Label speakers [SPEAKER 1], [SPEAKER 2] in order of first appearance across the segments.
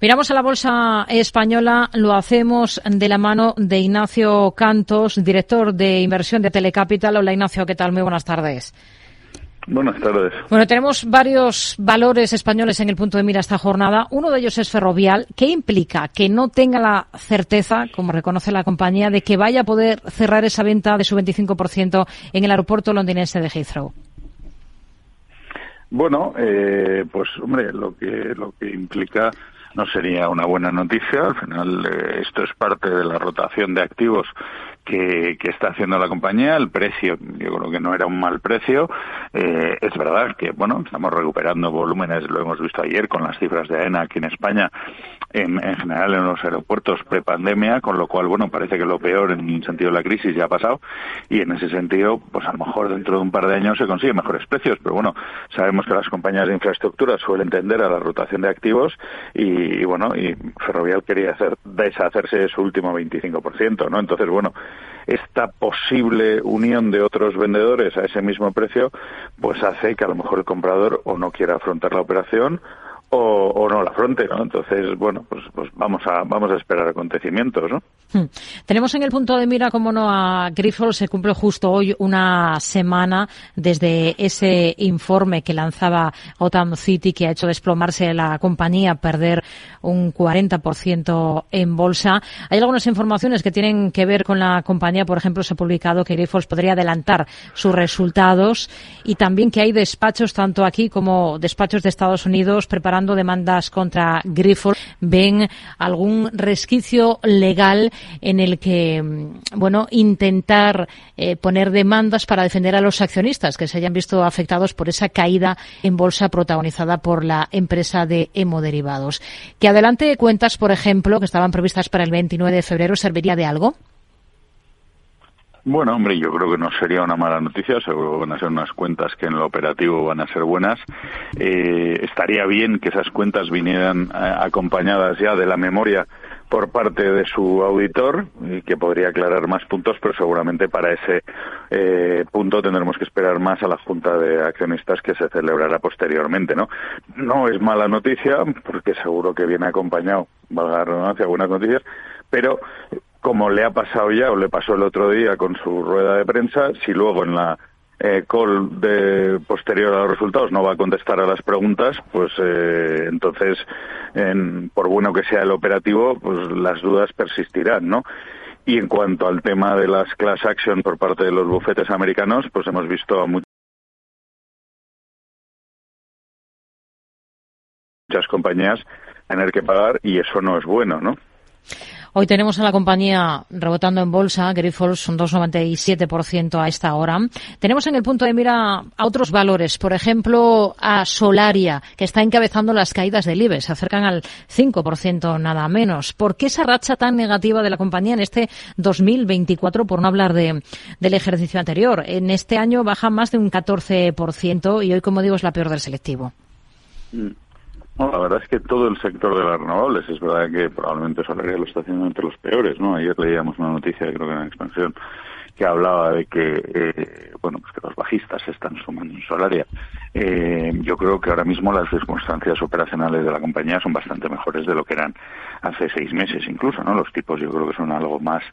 [SPEAKER 1] Miramos a la bolsa española, lo hacemos de la mano de Ignacio Cantos, director de inversión de Telecapital. Hola Ignacio, ¿qué tal? Muy buenas tardes.
[SPEAKER 2] Buenas tardes.
[SPEAKER 1] Bueno, tenemos varios valores españoles en el punto de mira esta jornada. Uno de ellos es Ferrovial. ¿Qué implica que no tenga la certeza, como reconoce la compañía, de que vaya a poder cerrar esa venta de su 25% en el aeropuerto londinense de Heathrow?
[SPEAKER 2] Bueno, eh, pues hombre, lo que lo que implica no sería una buena noticia. Al final, eh, esto es parte de la rotación de activos que, que, está haciendo la compañía. El precio, yo creo que no era un mal precio. Eh, es verdad que, bueno, estamos recuperando volúmenes, lo hemos visto ayer con las cifras de AENA aquí en España, en, en general en los aeropuertos prepandemia, con lo cual, bueno, parece que lo peor en el sentido de la crisis ya ha pasado y en ese sentido, pues a lo mejor dentro de un par de años se consiguen mejores precios, pero bueno, sabemos que las compañías de infraestructura suelen tender a la rotación de activos y, y bueno, y Ferrovial quería hacer, deshacerse de su último 25%, ¿no? Entonces, bueno, esta posible unión de otros vendedores a ese mismo precio, pues hace que a lo mejor el comprador o no quiera afrontar la operación o, no la fronte, ¿no? Entonces, bueno, pues, pues vamos a vamos a esperar acontecimientos, ¿no?
[SPEAKER 1] Hmm. Tenemos en el punto de mira, como no, a Grifols. Se cumple justo hoy una semana desde ese informe que lanzaba Gotham City, que ha hecho desplomarse la compañía, perder un 40% en bolsa. Hay algunas informaciones que tienen que ver con la compañía. Por ejemplo, se ha publicado que Grifols podría adelantar sus resultados y también que hay despachos, tanto aquí como despachos de Estados Unidos, preparando demandas contra ven algún resquicio legal en el que, bueno, intentar eh, poner demandas para defender a los accionistas que se hayan visto afectados por esa caída en bolsa protagonizada por la empresa de hemoderivados. Que adelante cuentas, por ejemplo, que estaban previstas para el 29 de febrero, ¿serviría de algo?
[SPEAKER 2] Bueno, hombre, yo creo que no sería una mala noticia, seguro van a ser unas cuentas que en lo operativo van a ser buenas. Eh, estaría bien que esas cuentas vinieran eh, acompañadas ya de la memoria por parte de su auditor, y que podría aclarar más puntos, pero seguramente para ese eh, punto tendremos que esperar más a la Junta de Accionistas que se celebrará posteriormente, ¿no? No es mala noticia, porque seguro que viene acompañado, valga la redundancia, buenas noticias, pero como le ha pasado ya o le pasó el otro día con su rueda de prensa, si luego en la eh, call de posterior a los resultados no va a contestar a las preguntas, pues eh, entonces, en, por bueno que sea el operativo, pues las dudas persistirán, ¿no? Y en cuanto al tema de las class action por parte de los bufetes americanos, pues hemos visto a muchas compañías tener que pagar y eso no es bueno, ¿no?
[SPEAKER 1] Hoy tenemos a la compañía rebotando en bolsa, Grifols un 2,97% a esta hora. Tenemos en el punto de mira a otros valores, por ejemplo, a Solaria, que está encabezando las caídas del IBEX, se acercan al 5% nada menos. ¿Por qué esa racha tan negativa de la compañía en este 2024, por no hablar de, del ejercicio anterior? En este año baja más de un 14% y hoy, como digo, es la peor del selectivo.
[SPEAKER 2] Mm. No, la verdad es que todo el sector de las renovables, es verdad que probablemente Solaria lo está haciendo entre los peores, ¿no? Ayer leíamos una noticia, creo que en expansión, que hablaba de que, eh, bueno, pues que los bajistas están sumando en Solaria. Eh, yo creo que ahora mismo las circunstancias operacionales de la compañía son bastante mejores de lo que eran hace seis meses incluso, ¿no? Los tipos yo creo que son algo más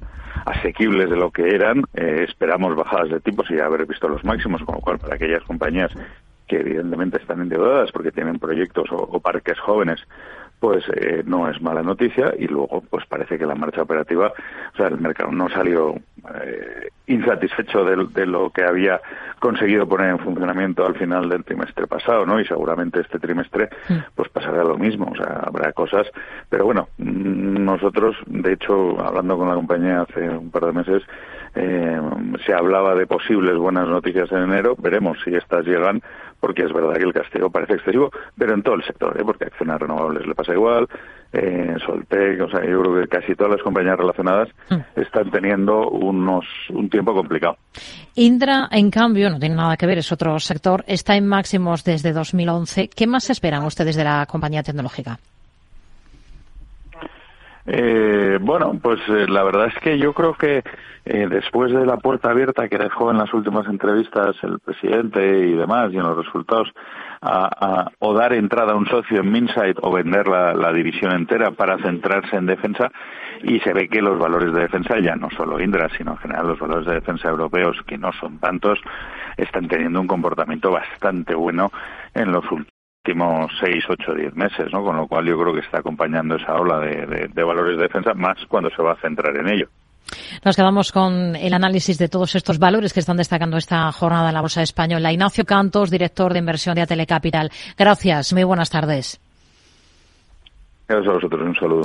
[SPEAKER 2] asequibles de lo que eran. Eh, esperamos bajadas de tipos y haber visto los máximos, con lo cual para aquellas compañías que evidentemente están endeudadas porque tienen proyectos o, parques jóvenes, pues eh, no es mala noticia y luego pues parece que la marcha operativa, o sea, el mercado no salió eh, insatisfecho de, de, lo que había conseguido poner en funcionamiento al final del trimestre pasado, ¿no? Y seguramente este trimestre pues pasará lo mismo, o sea, habrá cosas, pero bueno, nosotros, de hecho, hablando con la compañía hace un par de meses, eh, se hablaba de posibles buenas noticias en enero, veremos si estas llegan, porque es verdad que el castigo parece excesivo, pero en todo el sector, ¿eh? porque a Acciones Renovables le pasa igual, eh, Soltec, o sea, yo creo que casi todas las compañías relacionadas están teniendo unos un tiempo complicado.
[SPEAKER 1] Indra, en cambio, no tiene nada que ver, es otro sector, está en máximos desde 2011. ¿Qué más esperan ustedes de la compañía tecnológica?
[SPEAKER 2] Eh, bueno, pues eh, la verdad es que yo creo que eh, después de la puerta abierta que dejó en las últimas entrevistas el presidente y demás y en los resultados, a, o dar entrada a un socio en Minsight o vender la, división entera para centrarse en defensa y se ve que los valores de defensa, ya no solo Indra, sino en general los valores de defensa europeos, que no son tantos, están teniendo un comportamiento bastante bueno en los últimos seis, ocho, diez meses, ¿no? Con lo cual yo creo que está acompañando esa ola de, de valores de defensa más cuando se va a centrar en ello.
[SPEAKER 1] Nos quedamos con el análisis de todos estos valores que están destacando esta jornada en la Bolsa Española. Ignacio Cantos, director de inversión de Telecapital. Gracias. Muy buenas tardes.
[SPEAKER 2] Gracias a vosotros. Un saludo.